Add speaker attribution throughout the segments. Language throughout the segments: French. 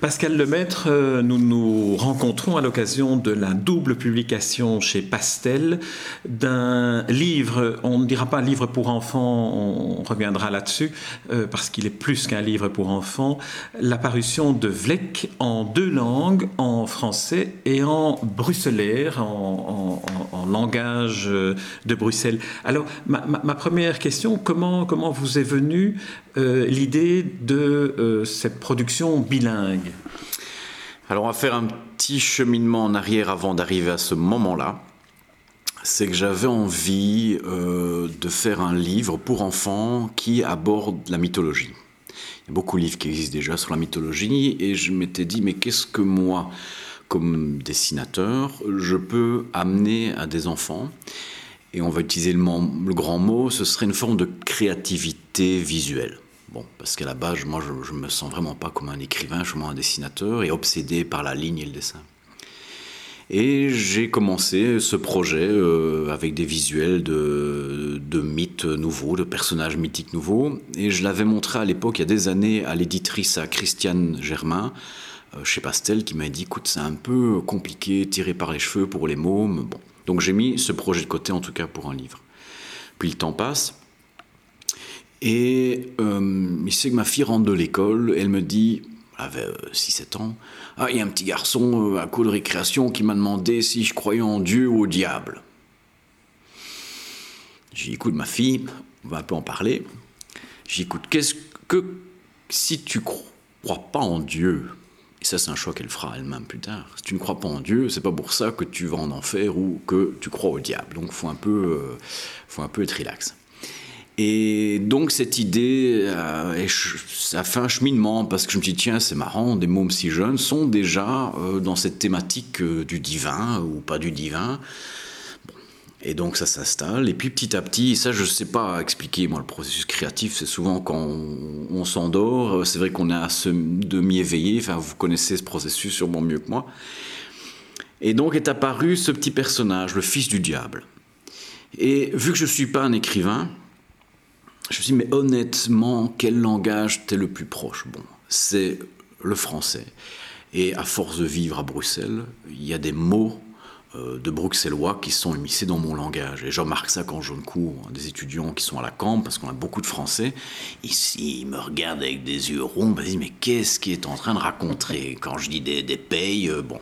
Speaker 1: Pascal Lemaître, euh, nous nous rencontrons à l'occasion de la double publication chez Pastel d'un livre, on ne dira pas livre pour enfants, on reviendra là-dessus, euh, parce qu'il est plus qu'un livre pour enfants, l'apparition de Vlek en deux langues, en français et en bruxellaire, en, langage euh, de Bruxelles. Alors, ma, première question, comment, comment vous est venue l'idée de cette production bilingue?
Speaker 2: Alors on va faire un petit cheminement en arrière avant d'arriver à ce moment-là. C'est que j'avais envie euh, de faire un livre pour enfants qui aborde la mythologie. Il y a beaucoup de livres qui existent déjà sur la mythologie et je m'étais dit mais qu'est-ce que moi, comme dessinateur, je peux amener à des enfants? Et on va utiliser le, le grand mot, ce serait une forme de créativité visuelle. Bon, parce qu'à la base, moi, je ne me sens vraiment pas comme un écrivain, je suis un dessinateur et obsédé par la ligne et le dessin. Et j'ai commencé ce projet euh, avec des visuels de, mythes nouveaux, de personnages mythiques nouveaux. Et je l'avais montré à l'époque, il y a des années, à l'éditrice, à Christiane Germain, euh, chez Pastel, qui m'a dit écoute, c'est un peu compliqué, tiré par les cheveux pour les mômes. Bon. Donc j'ai mis ce projet de côté, en tout cas pour un livre. Puis le temps passe. Et euh, il sait que ma fille rentre de l'école, elle me dit, elle avait 6-7 euh, ans, Ah, il y a un petit garçon euh, à cours de récréation qui m'a demandé si je croyais en Dieu ou au diable. J'ai dit, écoute, ma fille, on va un peu en parler. J'ai dit, écoute, qu'est-ce que, si tu crois pas en Dieu, et ça c'est un choix qu'elle fera elle-même plus tard, si tu ne crois pas en Dieu, c'est pas pour ça que tu vas en enfer ou que tu crois au diable. Donc faut peu, faut un peu être relax. Et donc cette idée, euh, ça fait un cheminement parce que je me dis tiens c'est marrant, des mômes si jeunes sont déjà euh, dans cette thématique euh, du divin ou pas du divin. Et donc ça s'installe. Et puis petit à petit, ça je ne sais pas expliquer moi le processus créatif, c'est souvent quand on, s'endort, c'est vrai qu'on est à ce demi-éveillé, enfin vous connaissez ce processus sûrement mieux que moi. Et donc est apparu ce petit personnage, le fils du diable. Et vu que je ne suis pas un écrivain, je me suis dit, mais honnêtement, quel langage t'es le plus proche? Bon, c'est le français. Et à force de vivre à Bruxelles, il y a des mots euh, de bruxellois qui sont émissés dans mon langage. Et je remarque ça quand je cours des étudiants qui sont à la camp, parce qu'on a beaucoup de Français. Ici, ils me regardent avec des yeux ronds, ils disent mais qu'est-ce qu'il est en train de raconter? Quand je dis des, des payes, euh, bon.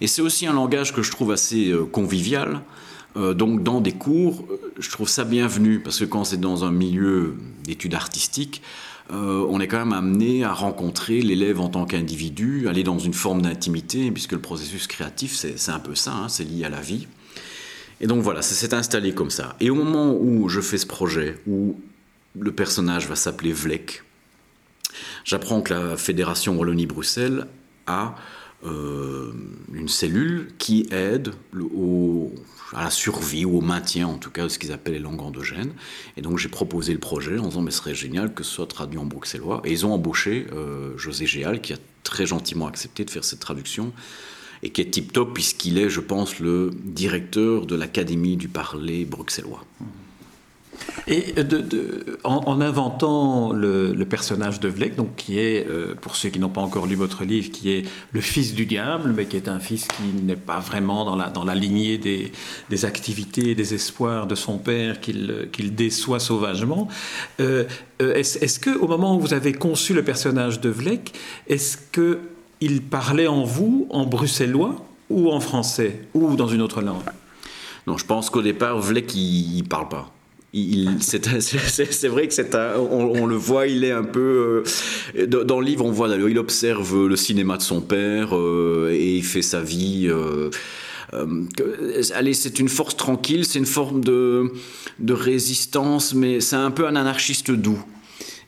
Speaker 2: Et c'est aussi un langage que je trouve assez euh, convivial. Donc dans des cours, je trouve ça bienvenu, parce que quand c'est dans un milieu d'études artistiques, euh, on est quand même amené à rencontrer l'élève en tant qu'individu, aller dans une forme d'intimité, puisque le processus créatif, c'est un peu ça, hein, c'est lié à la vie. Et donc voilà, ça s'est installé comme ça. Et au moment où je fais ce projet, où le personnage va s'appeler Vlek, j'apprends que la Fédération Wallonie-Bruxelles a une cellule qui aide à la survie ou au maintien en tout cas de ce qu'ils appellent les langues endogènes. Et donc j'ai proposé le projet en disant mais ce serait génial que ce soit traduit en bruxellois. Et ils ont embauché euh, José Géal qui a très gentiment accepté de faire cette traduction et qui est tip top puisqu'il est, je pense, le directeur de l'Académie du parler bruxellois.
Speaker 1: Et en, inventant le, personnage de Vlek, donc qui est, euh, pour ceux qui n'ont pas encore lu votre livre, qui est le fils du diable, mais qui est un fils qui n'est pas vraiment dans la, lignée des, activités et des espoirs de son père, qu'il déçoit sauvagement. Euh, euh, est-ce que, au moment où vous avez conçu le personnage de Vlek, est-ce qu'il parlait en vous en bruxellois ou en français ou dans une autre langue?
Speaker 2: Non, je pense qu'au départ, Vlek, il ne parle pas c'est vrai que c'est on, le voit, il est un peu euh, dans, le livre, on voit il observe le cinéma de son père euh, et il fait sa vie. Euh, allez, c'est une force tranquille, c'est une forme de, résistance, mais c'est un peu un anarchiste doux.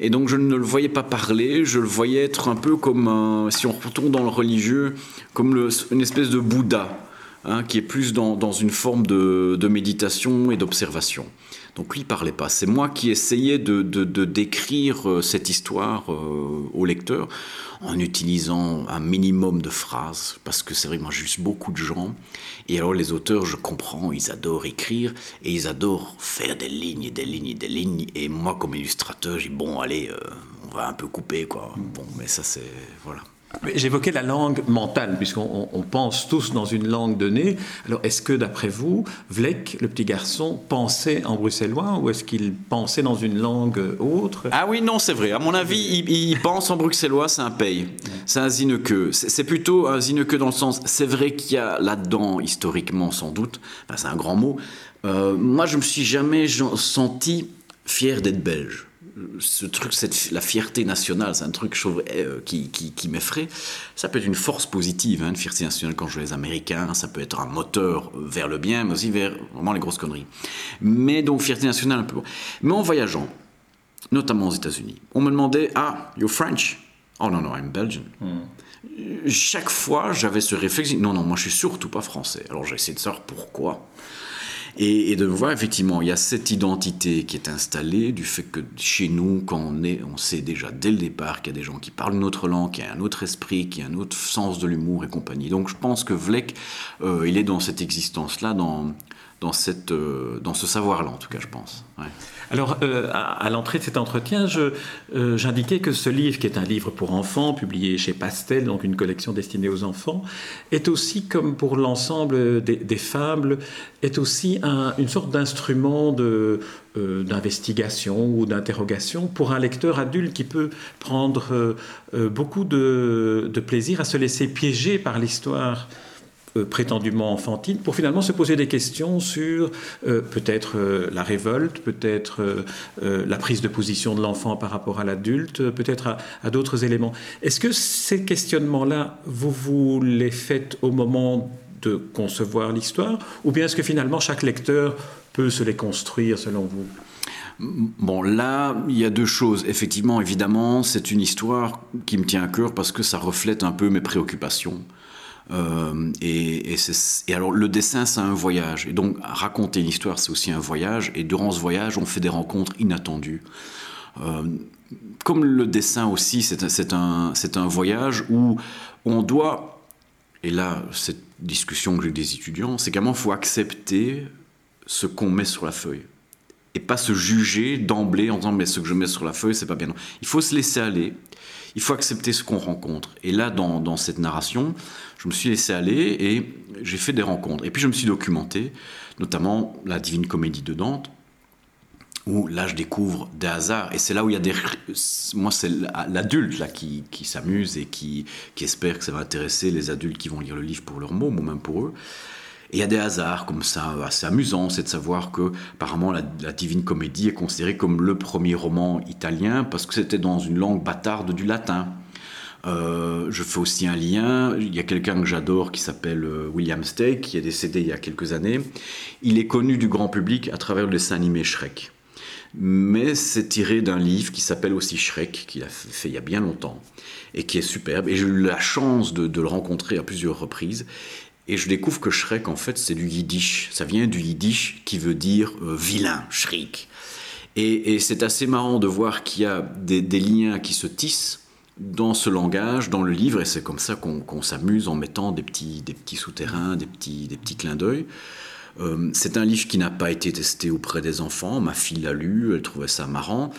Speaker 2: Et donc je ne le voyais pas parler, je le voyais être un peu comme, si on retourne dans le religieux, comme une espèce de Bouddha, hein, qui est plus dans, une forme de, méditation et d'observation. Donc lui, il parlait pas. C'est moi qui essayais de, décrire euh, cette histoire euh, au lecteur en utilisant un minimum de phrases, parce que c'est vrai que moi juste beaucoup de gens, et alors les auteurs, je comprends, ils adorent écrire, et ils adorent faire des lignes et des lignes et des lignes, et moi comme illustrateur, dis bon allez, euh, on va un peu couper quoi. Bon, mais ça c'est... voilà.
Speaker 1: J'évoquais la langue mentale, puisqu'on pense tous dans une langue donnée. Alors, est-ce que, d'après vous, Vlek, le petit garçon, pensait en bruxellois ou est-ce qu'il pensait dans une langue autre?
Speaker 2: Ah oui, non, c'est vrai. À mon avis, il, pense en bruxellois, c'est un paye. C'est un zineke. C'est plutôt un zineke dans le sens. C'est vrai qu'il y a là-dedans, historiquement, sans doute, c'est un grand mot. Euh, moi, je me suis jamais senti fier d'être belge ce truc, cette, la fierté nationale, c'est un truc euh, qui, qui, m'effraie. Ça peut être une force positive, hein, une fierté nationale quand je vois les Américains, ça peut être un moteur vers le bien, mais aussi vers vraiment les grosses conneries. Mais donc, fierté nationale un peu. Mais en voyageant, notamment aux États-Unis, on me demandait Ah, you're French Oh non, non, I'm Belgian. Hmm. Chaque fois, j'avais ce réflexe Non, non, moi je suis surtout pas français. Alors j'ai essayé de savoir pourquoi. Et, de voir, effectivement, il y a cette identité qui est installée du fait que chez nous, quand on est, on sait déjà dès le départ qu'il y a des gens qui parlent une autre langue, qu'il y a un autre esprit, qu'il y a un autre sens de l'humour et compagnie. Donc je pense que Vlek, euh, il est dans cette existence-là, dans, euh, dans ce savoir-là, en tout cas, je pense.
Speaker 1: Alors, euh, à, l'entrée de cet entretien, euh, j'indiquais que ce livre, qui est un livre pour enfants, publié chez Pastel, donc une collection destinée aux enfants, est aussi, comme pour l'ensemble des, fables, est aussi une sorte d'instrument d'investigation ou d'interrogation pour un lecteur adulte qui peut prendre beaucoup de, plaisir à se laisser piéger par l'histoire euh, prétendument enfantine, pour finalement se poser des questions sur euh, peut-être euh, la révolte, peut-être la prise de position de l'enfant par rapport à l'adulte, peut-être à, d'autres éléments. Est-ce que ces questionnements-là, vous vous les faites au moment de concevoir l'histoire, ou bien est-ce que finalement chaque lecteur peut se les construire selon vous?
Speaker 2: Bon, là, il y a deux choses. Effectivement, évidemment, c'est une histoire qui me tient à cœur parce que ça reflète un peu mes préoccupations. Euh, et, alors le dessin, c'est un voyage. Et donc raconter une histoire, c'est aussi un voyage. Et durant ce voyage, on fait des rencontres inattendues. Euh, comme le dessin aussi, c'est un, un, voyage où on doit, et là, cette discussion que j'ai des étudiants, c'est qu'à faut accepter ce qu'on met sur la feuille. Et pas se juger d'emblée en disant mais ce que je mets sur la feuille, c'est pas bien. Il faut se laisser aller il faut accepter ce qu'on rencontre. Et là, dans, cette narration, je me suis laissé aller et j'ai fait des rencontres. Et puis je me suis documenté, notamment la Divine Comédie de Dante, où là je découvre des hasards. Et c'est là où il y a des... Moi, c'est l'adulte là qui, s'amuse et qui, espère que ça va intéresser les adultes qui vont lire le livre pour leurs mots, ou même pour eux. Et il y a des hasards comme ça, assez amusants, c'est de savoir que apparemment la, Divine Comédie est considérée comme le premier roman italien parce que c'était dans une langue bâtarde du latin. Euh, je fais aussi un lien. Il y a quelqu'un que j'adore qui s'appelle euh, William Stake, qui est décédé il y a quelques années. Il est connu du grand public à travers le dessin animé Shrek. Mais c'est tiré d'un livre qui s'appelle aussi Shrek, qu'il a fait il y a bien longtemps, et qui est superbe. Et j'ai eu la chance de, le rencontrer à plusieurs reprises. Et je découvre que Shrek, en fait, c'est du yiddish. Ça vient du yiddish qui veut dire euh, vilain, shrik. Et, c'est assez marrant de voir qu'il y a des, liens qui se tissent dans ce langage, dans le livre, et c'est comme ça qu'on s'amuse en mettant des petits, des petits souterrains, des petits, des petits clins d'œil. Euh, c'est un livre qui n'a pas été testé auprès des enfants. Ma fille l'a lu, elle trouvait ça marrant.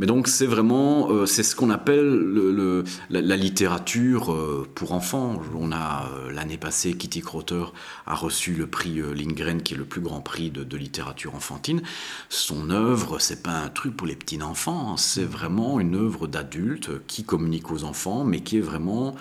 Speaker 2: Mais donc c'est vraiment, euh, c'est ce qu'on appelle le, la, littérature euh, pour enfants. On a euh, l'année passée, Kitty Crotter a reçu le prix Lindgren, qui est le plus grand prix de, littérature enfantine. Son œuvre, c'est pas un truc pour les petits enfants, hein. c'est vraiment une œuvre d'adulte qui communique aux enfants, mais qui est vraiment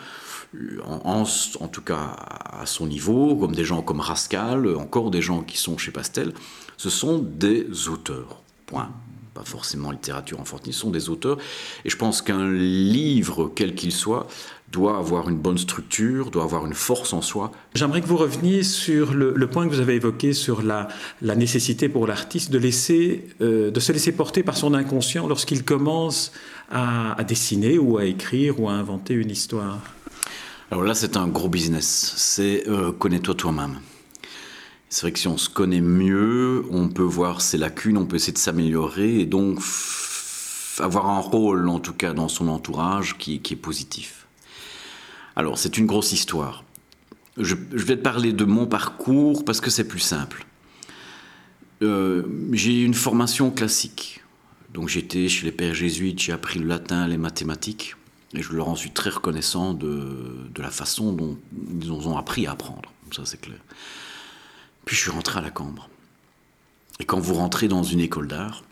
Speaker 2: en, en, tout cas à son niveau, comme des gens comme Rascal, encore des gens qui sont chez Pastel, ce sont des auteurs. Point. Pas forcément littérature enfantine, sont des auteurs. Et je pense qu'un livre, quel qu'il soit, doit avoir une bonne structure, doit avoir une force en soi.
Speaker 1: J'aimerais que vous reveniez sur le, point que vous avez évoqué sur la, la nécessité pour l'artiste de, laisser, euh, de se laisser porter par son inconscient lorsqu'il commence à, dessiner ou à écrire ou à inventer une histoire.
Speaker 2: Alors là, c'est un gros business. C'est euh, connais-toi toi-même. C'est vrai que si on se connaît mieux, on peut voir ses lacunes, on peut essayer de s'améliorer et donc avoir un rôle, en tout cas dans son entourage, qui est positif. Alors, c'est une grosse histoire. Je, vais te parler de mon parcours parce que c'est plus simple. Euh, j'ai une formation classique. Donc j'étais chez les pères jésuites, j'ai appris le latin, les mathématiques, et je leur en suis très reconnaissant de, la façon dont ils ont appris à apprendre. Ça c'est clair. Puis je suis rentré à la Cambre. Et quand vous rentrez dans une école d'art,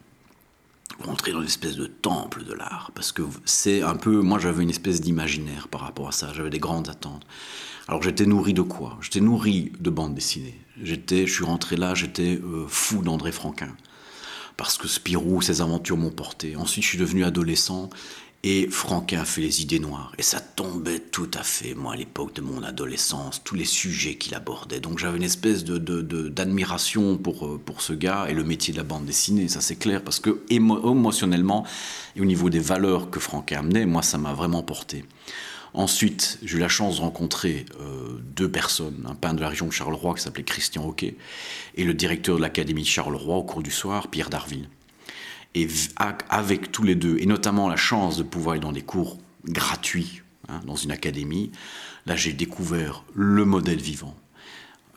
Speaker 2: rentrer dans une espèce de temple de l'art, parce que c'est un peu, moi j'avais une espèce d'imaginaire par rapport à ça, j'avais des grandes attentes. Alors j'étais nourri de quoi? J'étais nourri de bande dessinée. J'étais, je suis rentré là, j'étais euh, fou d'André Franquin, parce que Spirou, ses aventures m'ont porté. Ensuite je suis devenu adolescent et Franquin fait les idées noires. Et ça tombait tout à fait, moi, à l'époque de mon adolescence, tous les sujets qu'il abordait. Donc j'avais une espèce de, d'admiration pour, euh, pour ce gars et le métier de la bande dessinée, ça c'est clair, parce que émotionnellement et au niveau des valeurs que Franquin amenait, moi, ça m'a vraiment porté. Ensuite, j'ai eu la chance de rencontrer euh, deux personnes, un peintre de la région de Charleroi qui s'appelait Christian Hockey et le directeur de l'Académie de Charleroi au cours du soir, Pierre Darville. Et avec tous les deux, et notamment la chance de pouvoir aller dans des cours gratuits, hein, dans une académie, là j'ai découvert le modèle vivant.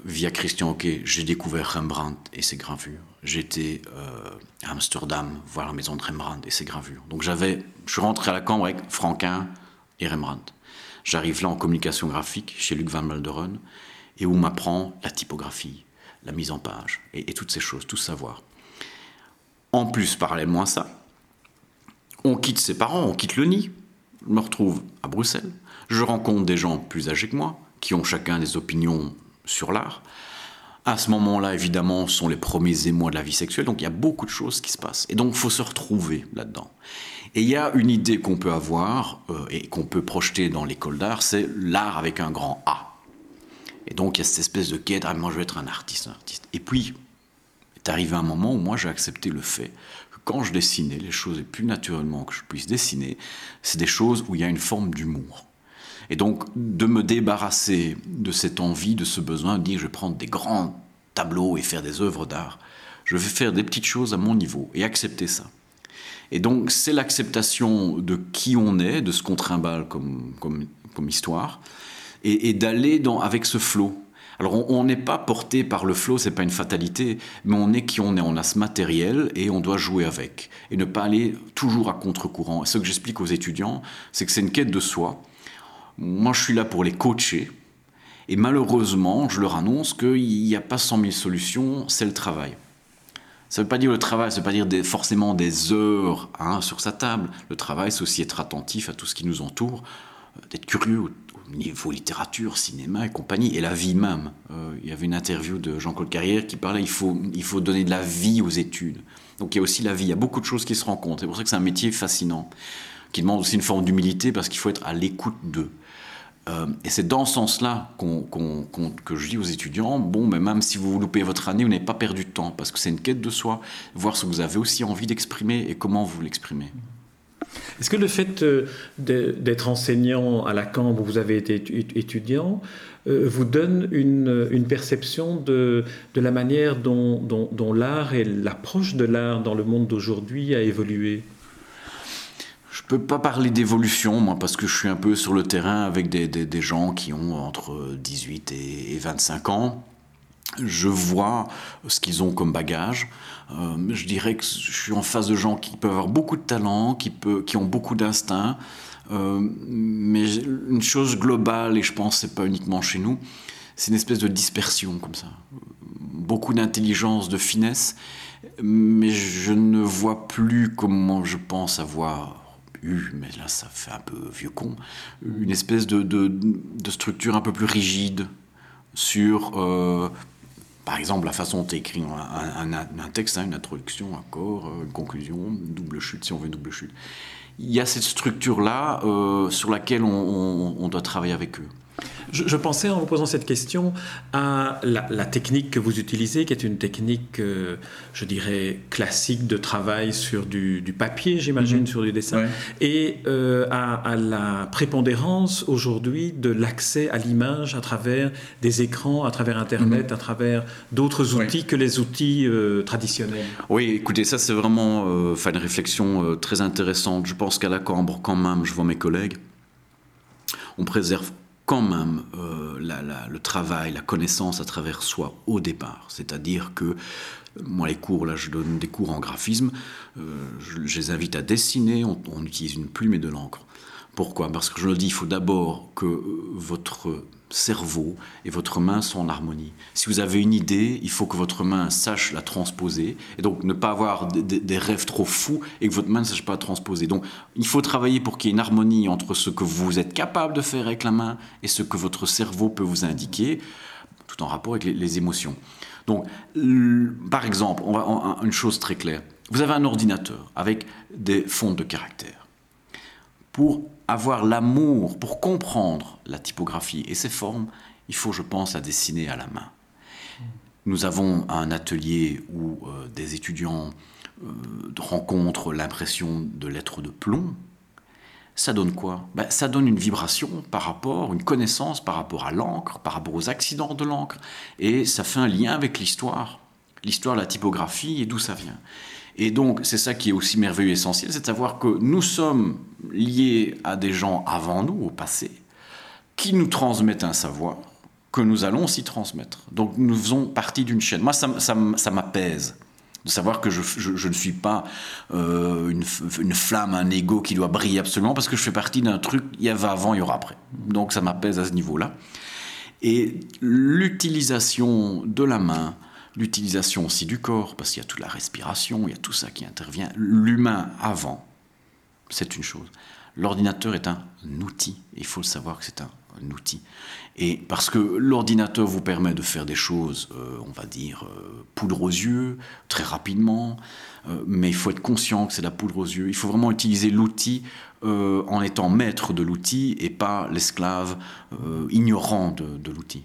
Speaker 2: Via Christian Hockey, j'ai découvert Rembrandt et ses gravures. J'étais euh, à Amsterdam voir la maison de Rembrandt et ses gravures. Donc j'avais, je suis rentré à la Cambre avec Franquin et Rembrandt. J'arrive là en communication graphique chez Luc Van Malderen et où m'apprend la typographie, la mise en page et toutes ces choses, tout savoir. En plus, parallèlement à ça, on quitte ses parents, on quitte le nid. Je me retrouve à Bruxelles. Je rencontre des gens plus âgés que moi, qui ont chacun des opinions sur l'art. À ce moment-là, évidemment, sont les premiers émois de la vie sexuelle, donc il y a beaucoup de choses qui se passent. Et donc, il faut se retrouver là-dedans. Et il y a une idée qu'on peut avoir euh, et qu'on peut projeter dans l'école d'art, c'est l'art avec un grand A. Et donc, il y a cette espèce de quête, ah, moi je veux être un artiste, un artiste. Et puis, est arrivé un moment où moi j'ai accepté le fait que quand je dessinais les choses les plus naturellement que je puisse dessiner, c'est des choses où il y a une forme d'humour. Et donc de me débarrasser de cette envie, de ce besoin de dire je vais prendre des grands tableaux et faire des œuvres d'art, je vais faire des petites choses à mon niveau et accepter ça. Et donc c'est l'acceptation de qui on est, de ce qu'on trimballe comme, comme, comme histoire, et, et d'aller avec ce flot. Alors on n'est pas porté par le flot, c'est pas une fatalité, mais on est qui on est, on a ce matériel et on doit jouer avec et ne pas aller toujours à contre-courant. Ce que j'explique aux étudiants, c'est que c'est une quête de soi. Moi, je suis là pour les coacher. Et malheureusement, je leur annonce qu'il n'y a pas 100 000 solutions, c'est le travail. Ça ne veut pas dire le travail, ça ne veut pas dire forcément des heures hein, sur sa table. Le travail, c'est aussi être attentif à tout ce qui nous entoure, d'être curieux niveau littérature, cinéma et compagnie, et la vie même. Euh, il y avait une interview de Jean-Claude Carrière qui parlait il faut, il faut donner de la vie aux études. Donc il y a aussi la vie, il y a beaucoup de choses qui se rencontrent. C'est pour ça que c'est un métier fascinant, qui demande aussi une forme d'humilité parce qu'il faut être à l'écoute d'eux. Euh, et c'est dans ce sens-là que je dis aux étudiants, bon, mais même si vous loupez votre année, vous n'avez pas perdu de temps, parce que c'est une quête de soi, voir ce que vous avez aussi envie d'exprimer et comment vous l'exprimez.
Speaker 1: Est-ce que le fait euh, d'être enseignant à la Cambre où vous avez été étudiant euh, vous donne une, perception de, la manière dont, l'art et l'approche de l'art dans le monde d'aujourd'hui a évolué?
Speaker 2: Je peux pas parler d'évolution, moi, parce que je suis un peu sur le terrain avec des, gens qui ont entre 18 et 25 ans je vois ce qu'ils ont comme bagage. Euh, je dirais que je suis en face de gens qui peuvent avoir beaucoup de talent, qui, ont beaucoup d'instinct. Euh, mais une chose globale, et je pense que c'est pas uniquement chez nous, c'est une espèce de dispersion comme ça. Beaucoup d'intelligence, de finesse, mais je ne vois plus comment je pense avoir eu, mais là ça fait un peu vieux con, une espèce de, de, structure un peu plus rigide sur euh, par exemple, la façon dont tu écris un, un, texte, hein, une introduction, un corps, une conclusion, double chute, si on veut double chute. Il y a cette structure-là sur laquelle on doit travailler avec eux.
Speaker 1: Je, pensais en vous posant cette question à la, technique que vous utilisez, qui est une technique, euh, je dirais, classique de travail sur du, papier, j'imagine, mhm. sur du dessin, et euh, à, la prépondérance aujourd'hui de l'accès à l'image à travers des écrans, à travers Internet, mhm. à travers d'autres outils que les outils euh, traditionnels.
Speaker 2: Oui, écoutez, ça c'est vraiment une réflexion très intéressante. Je pense qu'à la Cambre, quand même, je vois mes collègues, on préserve quand même euh, le travail, la connaissance à travers soi au départ. C'est-à-dire que moi, les cours, là, je donne des cours en graphisme, euh, je, les invite à dessiner, on, on utilise une plume et de l'encre. Pourquoi? Parce que je le dis, il faut d'abord que votre cerveau et votre main sont en harmonie. Si vous avez une idée, il faut que votre main sache la transposer, et donc ne pas avoir des, rêves trop fous et que votre main ne sache pas transposer. Donc il faut travailler pour qu'il y ait une harmonie entre ce que vous êtes capable de faire avec la main et ce que votre cerveau peut vous indiquer, tout en rapport avec les, émotions. Donc, par exemple, on va, une chose très claire, vous avez un ordinateur avec des fonds de caractère. Pour avoir l'amour, pour comprendre la typographie et ses formes, il faut, je pense, la dessiner à la main. Nous avons un atelier où euh, des étudiants euh, rencontrent l'impression de lettres de plomb. Ça donne quoi? Ben, Ça donne une vibration par rapport, une connaissance par rapport à l'encre, par rapport aux accidents de l'encre, et ça fait un lien avec l'histoire, l'histoire de la typographie et d'où ça vient. Et donc, c'est ça qui est aussi merveilleux et essentiel, c'est de savoir que nous sommes liés à des gens avant nous, au passé, qui nous transmettent un savoir que nous allons aussi transmettre. Donc, nous faisons partie d'une chaîne. Moi, ça, m'apaise de savoir que je, ne suis pas euh, une, une, flamme, un ego qui doit briller absolument, parce que je fais partie d'un truc, il y avait avant, il y aura après. Donc ça m'apaise à ce niveau-là. Et l'utilisation de la main, l'utilisation aussi du corps, parce qu'il y a toute la respiration, il y a tout ça qui intervient. L'humain avant, c'est une chose. L'ordinateur est un outil. Il faut le savoir que c'est un, outil. Et parce que l'ordinateur vous permet de faire des choses, euh, on va dire, euh, poudre aux yeux, très rapidement, euh, mais il faut être conscient que c'est la poudre aux yeux. Il faut vraiment utiliser l'outil en étant maître de l'outil et pas l'esclave ignorant de l'outil.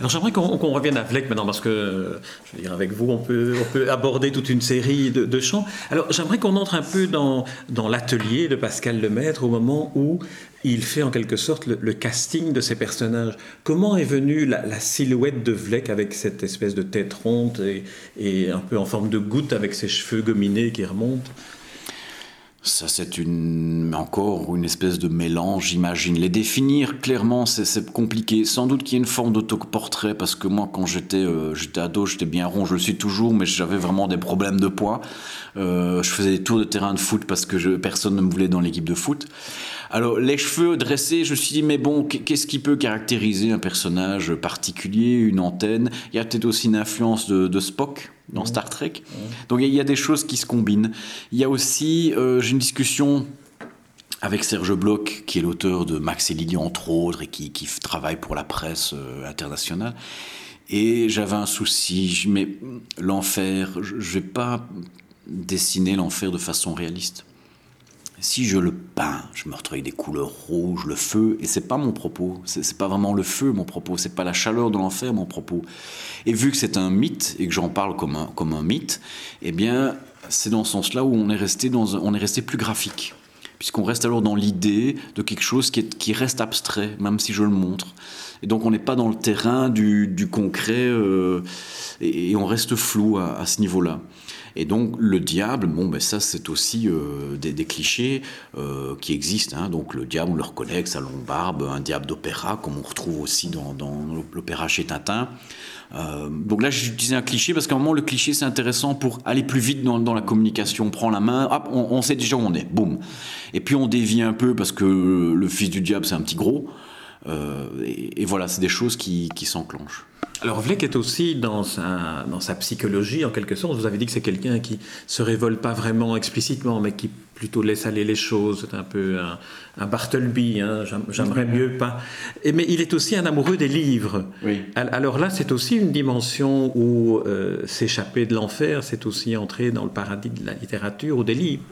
Speaker 1: Alors j'aimerais qu'on revienne à Vlek maintenant parce que, je veux dire, avec vous, on peut, on peut aborder toute une série de, de chants. Alors j'aimerais qu'on entre un peu dans, dans l'atelier de Pascal Lemaître au moment où il fait en quelque sorte le, casting de ses personnages. Comment est venue la, silhouette de Vlek avec cette espèce de tête ronde et, et un peu en forme de goutte avec ses cheveux gominés qui remontent?
Speaker 2: Ça, c'est une, encore une espèce de mélange, j'imagine. Les définir clairement, c'est compliqué. Sans doute qu'il y a une forme d'autoportrait, parce que moi, quand j'étais euh, j'étais ado, j'étais bien rond, je le suis toujours, mais j'avais vraiment des problèmes de poids. Euh, je faisais des tours de terrain de foot parce que je, personne ne me voulait dans l'équipe de foot. Alors, les cheveux dressés, je me suis dit, mais bon, qu'est-ce qui peut caractériser un personnage particulier, une antenne? Il y a peut-être aussi une influence de Spock dans Star Trek. Donc il y, a des choses qui se combinent. Il y a aussi, euh, j'ai une discussion avec Serge Bloch, qui est l'auteur de Max et Lily, entre autres, et qui, travaille pour la presse euh, internationale. Et j'avais un souci, mais l'enfer, je ne vais pas dessiner l'enfer de façon réaliste si je le peins, je me retrouve avec des couleurs rouges, le feu, et c'est pas mon propos, c'est pas vraiment le feu mon propos, c'est pas la chaleur de l'enfer mon propos. Et vu que c'est un mythe et que j'en parle comme un, comme un mythe, eh bien, c'est dans ce sens-là où on est resté dans, on est resté plus graphique, puisqu'on reste alors dans l'idée de quelque chose qui, est, qui reste abstrait, même si je le montre. Et donc on n'est pas dans le terrain du, du concret euh, et, on reste flou à, à ce niveau-là. Et donc le diable, bon, ben ça c'est aussi euh, des, clichés euh, qui existent. Hein. Donc le diable, on le reconnaît avec sa longue barbe, un diable d'opéra, comme on retrouve aussi dans, l'opéra chez Tintin. Euh, donc là, j'utilisais un cliché parce qu'à un moment, le cliché, c'est intéressant pour aller plus vite dans, la communication. On prend la main, hop, on, sait déjà où on est, boum. Et puis on dévie un peu parce que le fils du diable, c'est un petit gros. Et, voilà, c'est des choses qui s'enclenchent.
Speaker 1: Alors Vlek est aussi dans sa, dans sa psychologie, en quelque sorte. Vous avez dit que c'est quelqu'un qui se révolte pas vraiment explicitement, mais qui plutôt laisse aller les choses, c'est un peu un, Bartleby, hein, j'aimerais mieux pas. Et, mais il est aussi un amoureux des livres.
Speaker 2: Oui.
Speaker 1: Alors là, c'est aussi une dimension où euh, s'échapper de l'enfer, c'est aussi entrer dans le paradis de la littérature ou des livres.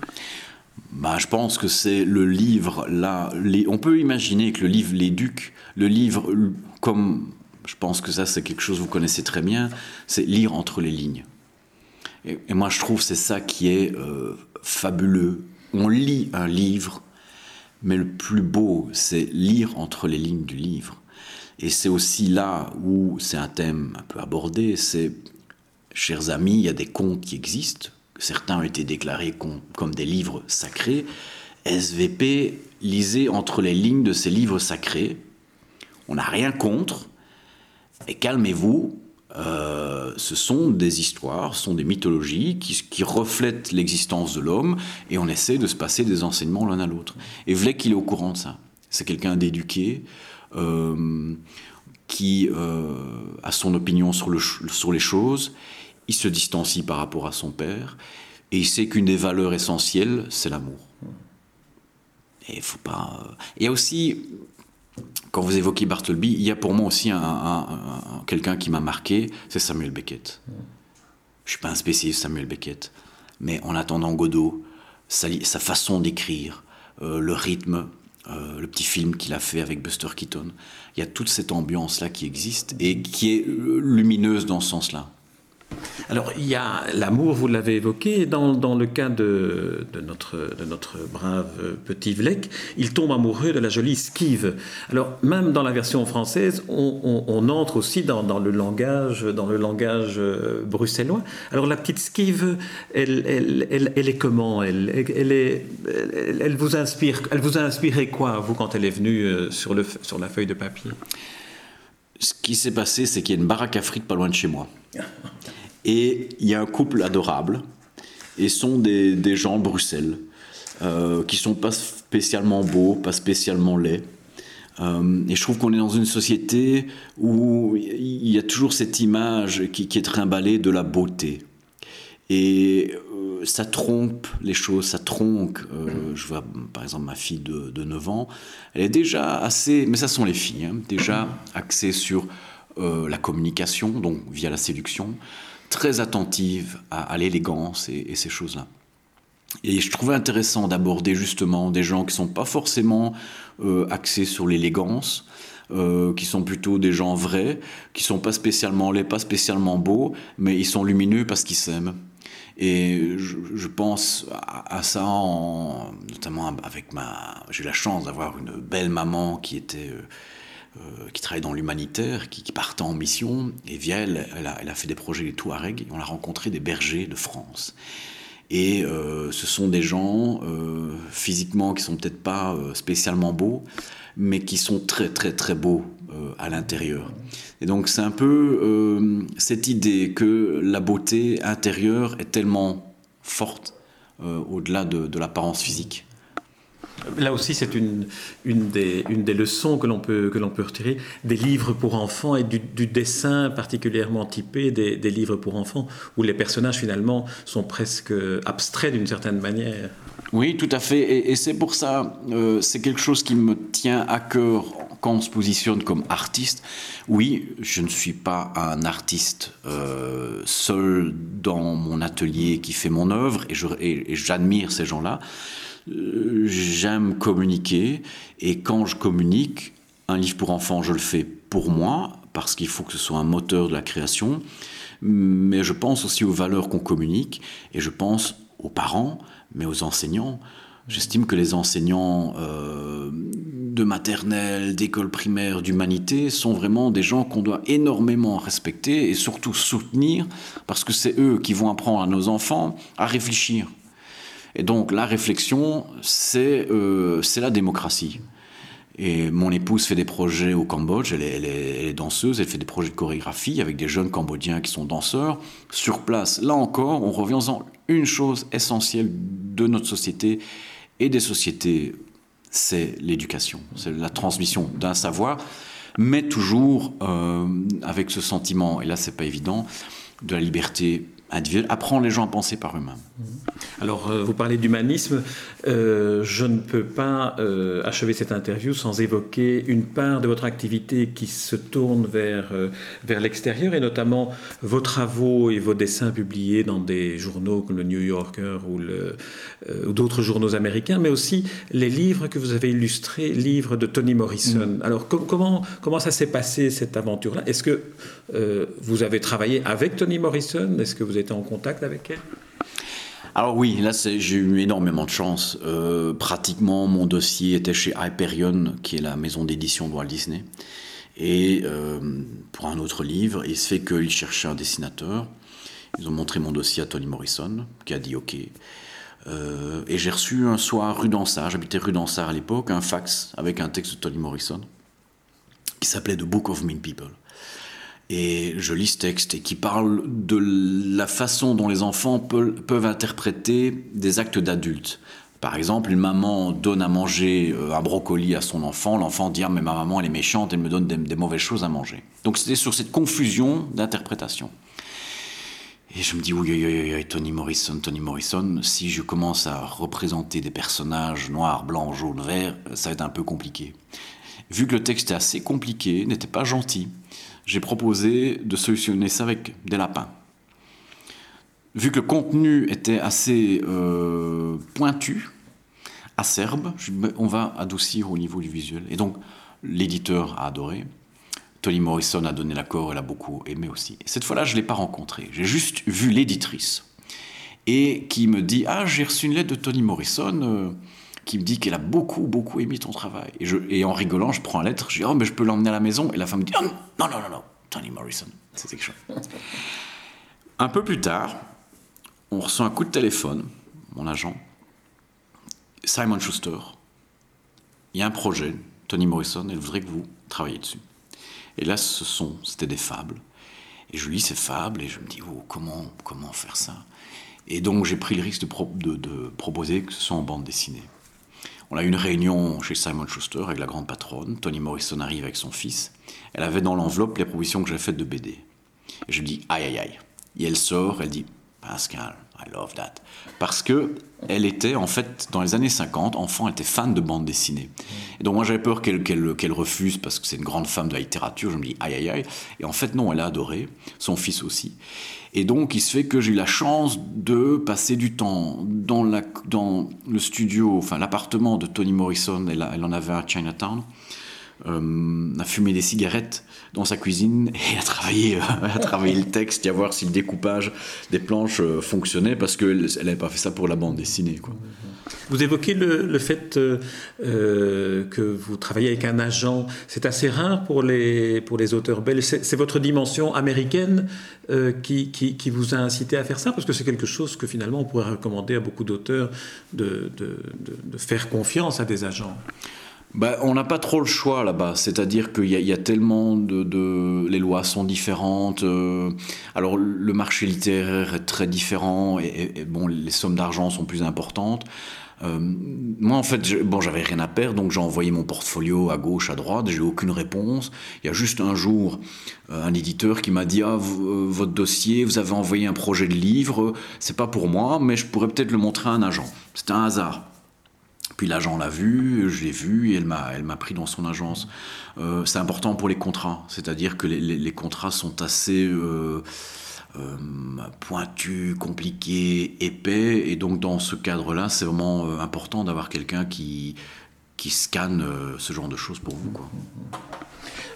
Speaker 2: Bah, je pense que c'est le livre, là, on peut imaginer que le livre l'éduque, le livre, comme je pense que ça c'est quelque chose que vous connaissez très bien, c'est lire entre les lignes. Et, moi je trouve c'est ça qui est euh, fabuleux, on lit un livre, mais le plus beau, c'est lire entre les lignes du livre. Et c'est aussi là où c'est un thème un peu abordé, c'est, chers amis, il y a des contes qui existent, certains ont été déclarés comme des livres sacrés. SVP, lisez entre les lignes de ces livres sacrés. On n'a rien contre, et calmez-vous, euh, ce sont des histoires, ce sont des mythologies qui, reflètent l'existence de l'homme et on essaie de se passer des enseignements l'un à l'autre. Et Vlek, il est au courant de ça. C'est quelqu'un d'éduqué, euh, qui euh, a son opinion sur les choses, il se distancie par rapport à son père et il sait qu'une des valeurs essentielles, c'est l'amour. Et il faut pas. Il y a aussi quand vous évoquez Bartleby, il y a pour moi aussi un, quelqu'un qui m'a marqué, c'est Samuel Beckett. Je suis pas un spécialiste Samuel Beckett, mais en attendant Godot, sa, façon d'écrire, euh, le rythme, euh, le petit film qu'il a fait avec Buster Keaton, il y a toute cette ambiance-là qui existe et qui est euh, lumineuse dans ce sens-là.
Speaker 1: Alors, il y a l'amour, vous l'avez évoqué, dans, dans, le cas de, de, notre, de notre brave petit Vlek, il tombe amoureux de la jolie Skive. Alors, même dans la version française, on, entre aussi dans, dans, le langage, dans le langage euh, bruxellois. Alors, la petite Skive, elle, elle, elle, est comment elle, elle, est, elle, vous inspire, elle vous a inspiré quoi, vous, quand elle est venue euh, sur, le, sur la feuille de papier?
Speaker 2: Ce qui s'est passé, c'est qu'il y a une baraque à frites pas loin de chez moi. Et il y a un couple adorable, et sont des, des gens Bruxelles, euh, qui sont pas spécialement beaux, pas spécialement laids. Euh, et je trouve qu'on est dans une société où il y a toujours cette image qui, qui est trimballée de la beauté. Et ça trompe les choses, ça tronque. Euh, je vois par exemple ma fille de, de, 9 ans, elle est déjà assez, mais ça sont les filles, hein, déjà axée sur la communication, donc via la séduction, très attentive à, l'élégance et, ces choses-là. Et je trouvais intéressant d'aborder justement des gens qui sont pas forcément euh, axés sur l'élégance, euh, qui sont plutôt des gens vrais, qui sont pas spécialement laids, pas spécialement beaux, mais ils sont lumineux parce qu'ils s'aiment. Et je, pense à, ça, notamment avec ma. J'ai eu la chance d'avoir une belle maman qui était. Euh, euh, qui travaille dans l'humanitaire, qui, qui, partait en mission. Et via elle, elle a, fait des projets des Touaregs on a rencontré des bergers de France. Et euh, ce sont des gens physiquement qui sont peut-être pas spécialement beaux, mais qui sont très très très beaux à l'intérieur. Et donc c'est un peu cette idée que la beauté intérieure est tellement forte au-delà de, de l'apparence physique
Speaker 1: Là aussi, c'est une, une, des, une des leçons que l'on peut, peut retirer des livres pour enfants et du, dessin particulièrement typé des, des, livres pour enfants, où les personnages finalement sont presque abstraits d'une certaine manière.
Speaker 2: Oui, tout à fait. Et, c'est pour ça, euh, c'est quelque chose qui me tient à cœur quand on se positionne comme artiste. Oui, je ne suis pas un artiste euh, seul dans mon atelier qui fait mon œuvre, et j'admire ces gens-là. Euh, j'aime communiquer et quand je communique, un livre pour enfants, je le fais pour moi parce qu'il faut que ce soit un moteur de la création, mais je pense aussi aux valeurs qu'on communique et je pense aux parents, mais aux enseignants. J'estime que les enseignants euh, de maternelle, d'école primaire, d'humanité sont vraiment des gens qu'on doit énormément respecter et surtout soutenir parce que c'est eux qui vont apprendre à nos enfants à réfléchir et donc la réflexion, euh, c'est la démocratie. Et mon épouse fait des projets au Cambodge, elle est, danseuse, elle fait des projets de chorégraphie avec des jeunes Cambodgiens qui sont danseurs. Sur place, là encore, on revient en une chose essentielle de notre société et des sociétés, c'est l'éducation, c'est la transmission d'un savoir, mais toujours euh, avec ce sentiment, et là c'est pas évident, de la liberté individuel, apprend les gens à penser par eux-mêmes.
Speaker 1: Alors, euh, vous parlez d'humanisme. Euh, je ne peux pas euh, achever cette interview sans évoquer une part de votre activité qui se tourne vers, vers l'extérieur, et notamment vos travaux et vos dessins publiés dans des journaux comme le New Yorker ou, ou d'autres journaux américains, mais aussi les livres que vous avez illustrés, livres de Toni Morrison. Mm. Alors, comment, comment ça s'est passé, cette aventure-là? Est-ce que vous avez travaillé avec Toni Morrison? Est-ce que vous êtes en contact avec elle?
Speaker 2: Alors oui, là j'ai eu énormément de chance. Euh, pratiquement mon dossier était chez Hyperion, qui est la maison d'édition de Walt Disney. Et euh, pour un autre livre, il se fait qu'ils cherchaient un dessinateur. Ils ont montré mon dossier à Tony Morrison, qui a dit OK. Euh, et j'ai reçu un soir rue d'Ansart, j'habitais rue d'Ansart à l'époque, un fax avec un texte de Tony Morrison qui s'appelait The Book of Mean People et je lis ce texte et qui parle de la façon dont les enfants peuvent, interpréter des actes d'adultes. Par exemple, une maman donne à manger euh, un brocoli à son enfant, l'enfant dit ah, mais ma maman elle est méchante, elle me donne des, mauvaises choses à manger. Donc c'était sur cette confusion d'interprétation. Et je me dis oui, oui, oui, oui, Tony Morrison, Tony Morrison, si je commence à représenter des personnages noirs, blancs, jaunes, verts, ça va être un peu compliqué. Vu que le texte est assez compliqué, n'était pas gentil, j'ai proposé de solutionner ça avec des lapins. Vu que le contenu était assez euh, pointu, acerbe, on va adoucir au niveau du visuel. Et donc, l'éditeur a adoré. Tony Morrison a donné l'accord, elle a beaucoup aimé aussi. Et cette fois-là, je ne l'ai pas rencontré. J'ai juste vu l'éditrice. Et qui me dit Ah, j'ai reçu une lettre de Tony Morrison. Euh, qui me dit qu'elle a beaucoup, beaucoup aimé ton travail. Et, en rigolant, je prends la lettre, je dis, oh, mais je peux l'emmener à la maison. Et la femme me dit, oh, non, non, non, non, Tony Morrison, c'est quelque chose. un peu plus tard, on reçoit un coup de téléphone, mon agent, Simon Schuster. Il y a un projet, Tony Morrison, elle voudrait que vous travailliez dessus. Et là, ce sont, c'était des fables. Et je lis ces fables et je me dis, oh, comment, comment faire ça? Et donc, j'ai pris le risque de proposer que ce soit en bande dessinée. On a eu une réunion chez Simon Schuster avec la grande patronne. Tony Morrison arrive avec son fils. Elle avait dans l'enveloppe les propositions que j'ai faites de BD. Et je lui dis aïe aïe aïe. Et elle sort, elle dit Pascal, I love that. Parce que elle était, en fait, dans les années 50, enfant, elle était fan de bande dessinée. Et donc moi j'avais peur qu'elle refuse parce que c'est une grande femme de la littérature. Je me dis aïe aïe aïe. Et en fait non, elle a adoré, son fils aussi. Et donc, il se fait que j'ai eu la chance de passer du temps dans, le studio, enfin l'appartement de Toni Morrison, elle, elle en avait à Chinatown, euh, à fumer des cigarettes dans sa cuisine et à travailler, à travailler le texte et à voir si le découpage des planches euh, fonctionnait parce qu'elle n'avait pas fait ça pour la bande dessinée.
Speaker 1: Vous évoquez le, fait euh, que vous travaillez avec un agent. C'est assez rare pour les, pour les auteurs belges. C'est votre dimension américaine qui, qui, vous a incité à faire ça Parce que c'est quelque chose que finalement on pourrait recommander à beaucoup d'auteurs de, de, de faire confiance à des agents.
Speaker 2: Bah, on n'a pas trop le choix là-bas, c'est-à-dire qu'il y, a tellement de, Les lois sont différentes, euh, alors le marché littéraire est très différent, et, bon, les sommes d'argent sont plus importantes. Euh, moi, en fait, bon, j'avais rien à perdre, donc j'ai envoyé mon portfolio à gauche, à droite, j'ai eu aucune réponse. Il y a juste un jour, euh, un éditeur qui m'a dit ah, votre dossier, vous avez envoyé un projet de livre, c'est pas pour moi, mais je pourrais peut-être le montrer à un agent. C'était un hasard. Puis l'agent l'a vu, je l'ai vu et elle m'a, elle m'a pris dans son agence. Euh, c'est important pour les contrats, c'est-à-dire que les, contrats sont assez euh, euh, pointus, compliqués, épais, et donc dans ce cadre-là, c'est vraiment important d'avoir quelqu'un qui, qui scanne ce genre de choses pour vous. Quoi.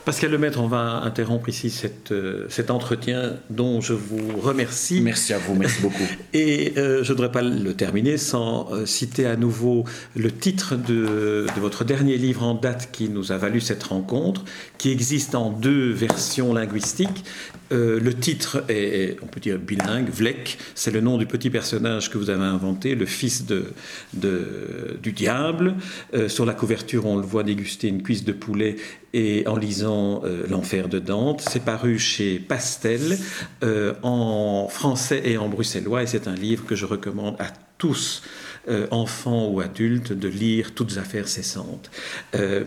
Speaker 1: Pascal Lemaître, on va interrompre ici euh, cet entretien dont je vous remercie.
Speaker 2: Merci à vous, merci beaucoup.
Speaker 1: Et euh, je ne voudrais pas le terminer sans euh, citer à nouveau le titre de, votre dernier livre en date qui nous a valu cette rencontre, qui existe en deux versions linguistiques. le titre est, on peut dire, bilingue, Vlek, c'est le nom du petit personnage que vous avez inventé, le fils de, du diable. sur la couverture, on le voit déguster une cuisse de poulet et en lisant euh, L'Enfer de Dante. C'est paru chez Pastel euh, en français et en bruxellois et c'est un livre que je recommande à tous, euh, enfants ou adultes, de lire Toutes affaires cessantes.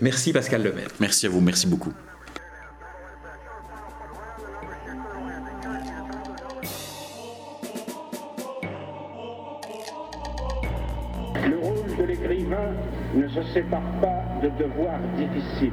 Speaker 1: merci Pascal Lemaître.
Speaker 2: Merci à vous, merci beaucoup.
Speaker 3: ne se sépare pas de devoirs difficiles.